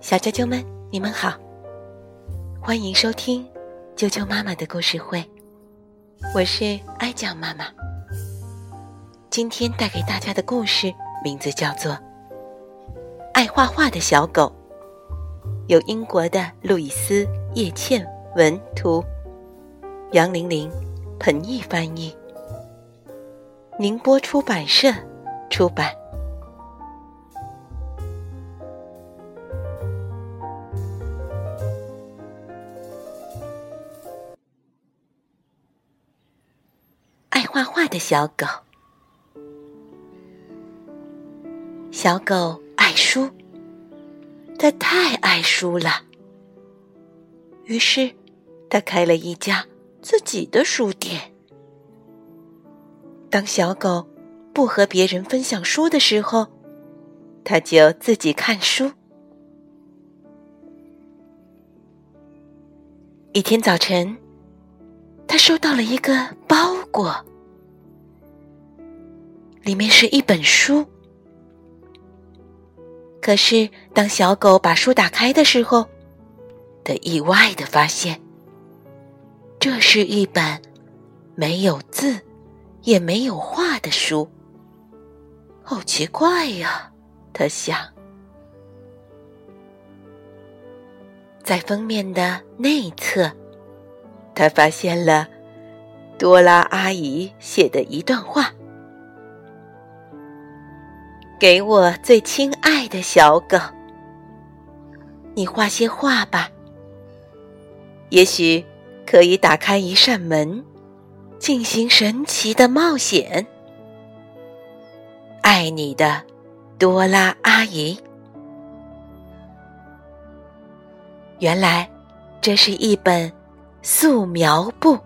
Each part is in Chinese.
小啾啾们，你们好，欢迎收听啾啾妈妈的故事会，我是爱酱妈妈。今天带给大家的故事名字叫做《爱画画的小狗》，由英国的路易斯·叶倩文图，杨玲玲、彭毅翻译，宁波出版社出版。画画的小狗，小狗爱书，它太爱书了。于是，它开了一家自己的书店。当小狗不和别人分享书的时候，它就自己看书。一天早晨。他收到了一个包裹，里面是一本书。可是，当小狗把书打开的时候，他意外的发现，这是一本没有字也没有画的书。好奇怪呀！他想，在封面的内侧。他发现了多拉阿姨写的一段话：“给我最亲爱的小狗，你画些画吧。也许可以打开一扇门，进行神奇的冒险。爱你的多拉阿姨。”原来，这是一本。素描布，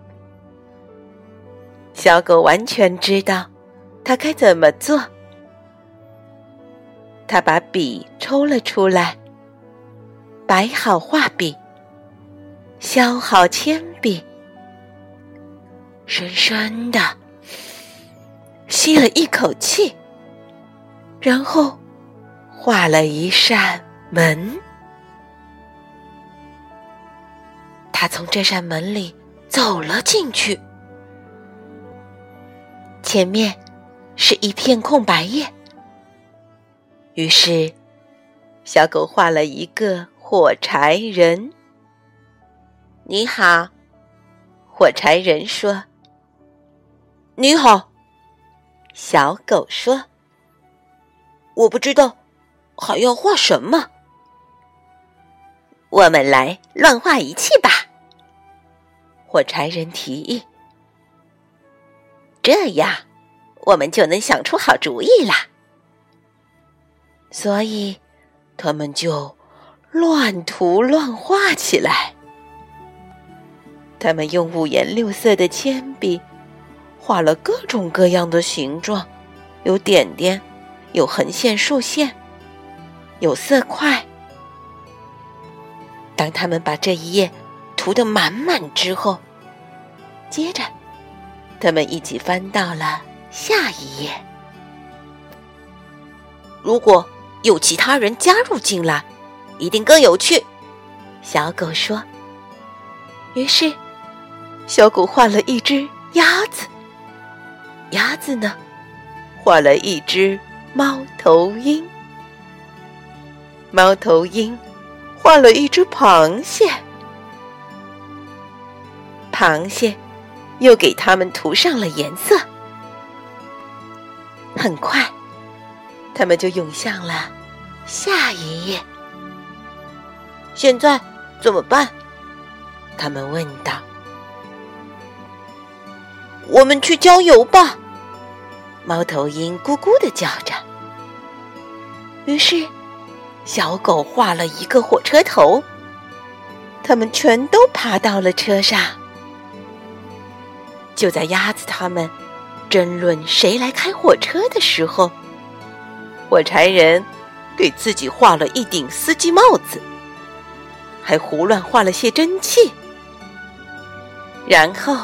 小狗完全知道它该怎么做。他把笔抽了出来，摆好画笔，削好铅笔，深深的吸了一口气，然后画了一扇门。他从这扇门里走了进去，前面是一片空白页。于是，小狗画了一个火柴人。你好，火柴人说：“你好。”小狗说：“我不知道还要画什么。”我们来乱画一气吧。火柴人提议：“这样，我们就能想出好主意啦。”所以，他们就乱涂乱画起来。他们用五颜六色的铅笔画了各种各样的形状，有点点，有横线、竖线，有色块。当他们把这一页。涂得满满之后，接着，他们一起翻到了下一页。如果有其他人加入进来，一定更有趣。小狗说。于是，小狗画了一只鸭子，鸭子呢，画了一只猫头鹰，猫头鹰画了一只螃蟹。螃蟹又给它们涂上了颜色。很快，他们就涌向了下一页。现在怎么办？他们问道。我们去郊游吧！猫头鹰咕咕的叫着。于是，小狗画了一个火车头。他们全都爬到了车上。就在鸭子他们争论谁来开火车的时候，火柴人给自己画了一顶司机帽子，还胡乱画了些蒸汽。然后，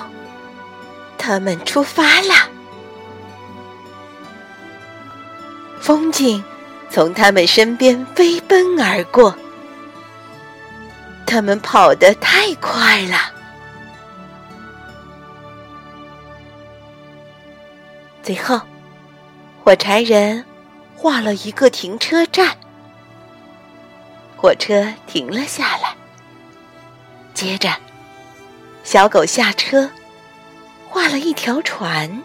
他们出发了。风景从他们身边飞奔而过。他们跑得太快了。最后，火柴人画了一个停车站，火车停了下来。接着，小狗下车，画了一条船。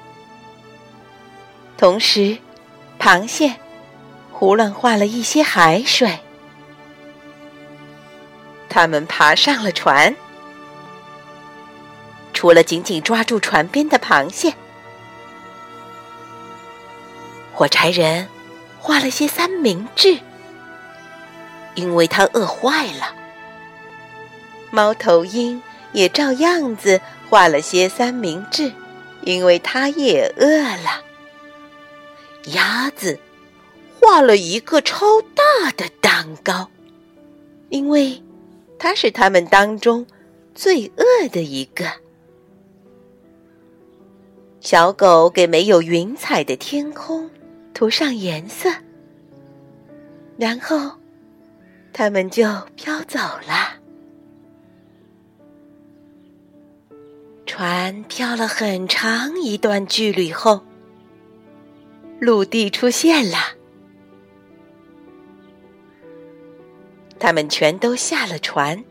同时，螃蟹胡乱画了一些海水。他们爬上了船，除了紧紧抓住船边的螃蟹，火柴人画了些三明治，因为他饿坏了。猫头鹰也照样子画了些三明治，因为它也饿了。鸭子画了一个超大的蛋糕，因为。它是他们当中最饿的一个。小狗给没有云彩的天空涂上颜色，然后他们就飘走了。船漂了很长一段距离后，陆地出现了。他们全都下了船，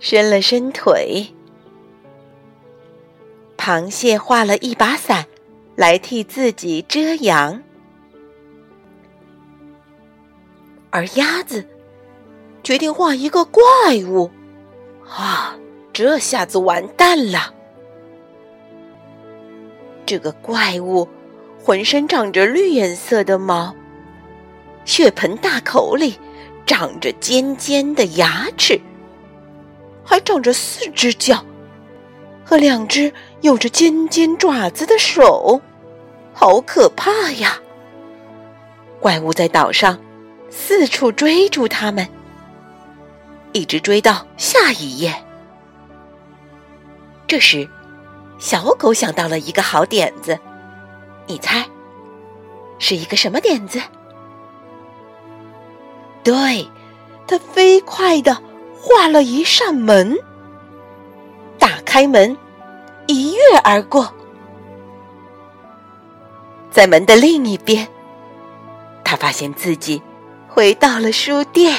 伸了伸腿。螃蟹画了一把伞，来替自己遮阳，而鸭子决定画一个怪物。啊，这下子完蛋了！这个怪物浑身长着绿颜色的毛，血盆大口里。长着尖尖的牙齿，还长着四只脚和两只有着尖尖爪子的手，好可怕呀！怪物在岛上四处追逐他们，一直追到下一页。这时，小狗想到了一个好点子，你猜，是一个什么点子？对，他飞快的画了一扇门，打开门，跃而过。在门的另一边，他发现自己回到了书店。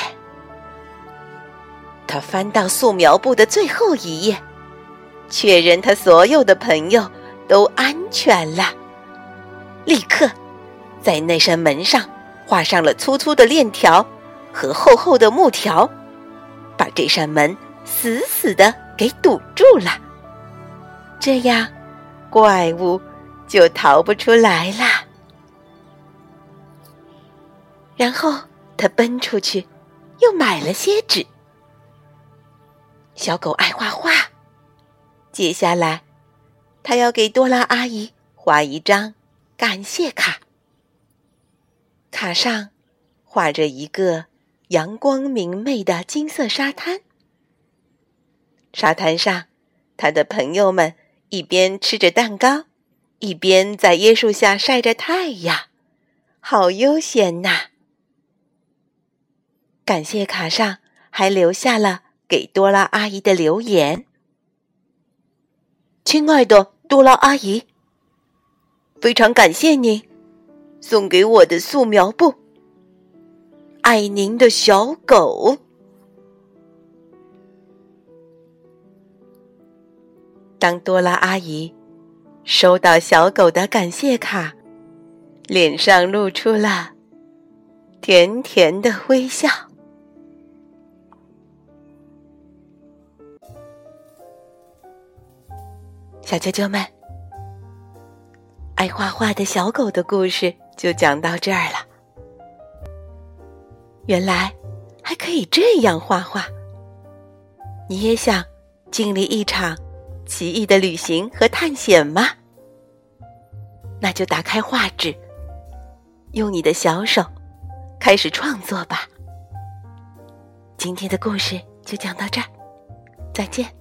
他翻到素描簿的最后一页，确认他所有的朋友都安全了。立刻，在那扇门上画上了粗粗的链条。和厚厚的木条，把这扇门死死的给堵住了。这样，怪物就逃不出来啦。然后他奔出去，又买了些纸。小狗爱画画，接下来，他要给多拉阿姨画一张感谢卡。卡上画着一个。阳光明媚的金色沙滩，沙滩上，他的朋友们一边吃着蛋糕，一边在椰树下晒着太阳，好悠闲呐！感谢卡上还留下了给多拉阿姨的留言：“亲爱的多拉阿姨，非常感谢您送给我的素描布。”爱您的小狗。当多拉阿姨收到小狗的感谢卡，脸上露出了甜甜的微笑。小啾啾们，爱画画的小狗的故事就讲到这儿了。原来还可以这样画画。你也想经历一场奇异的旅行和探险吗？那就打开画纸，用你的小手开始创作吧。今天的故事就讲到这儿，再见。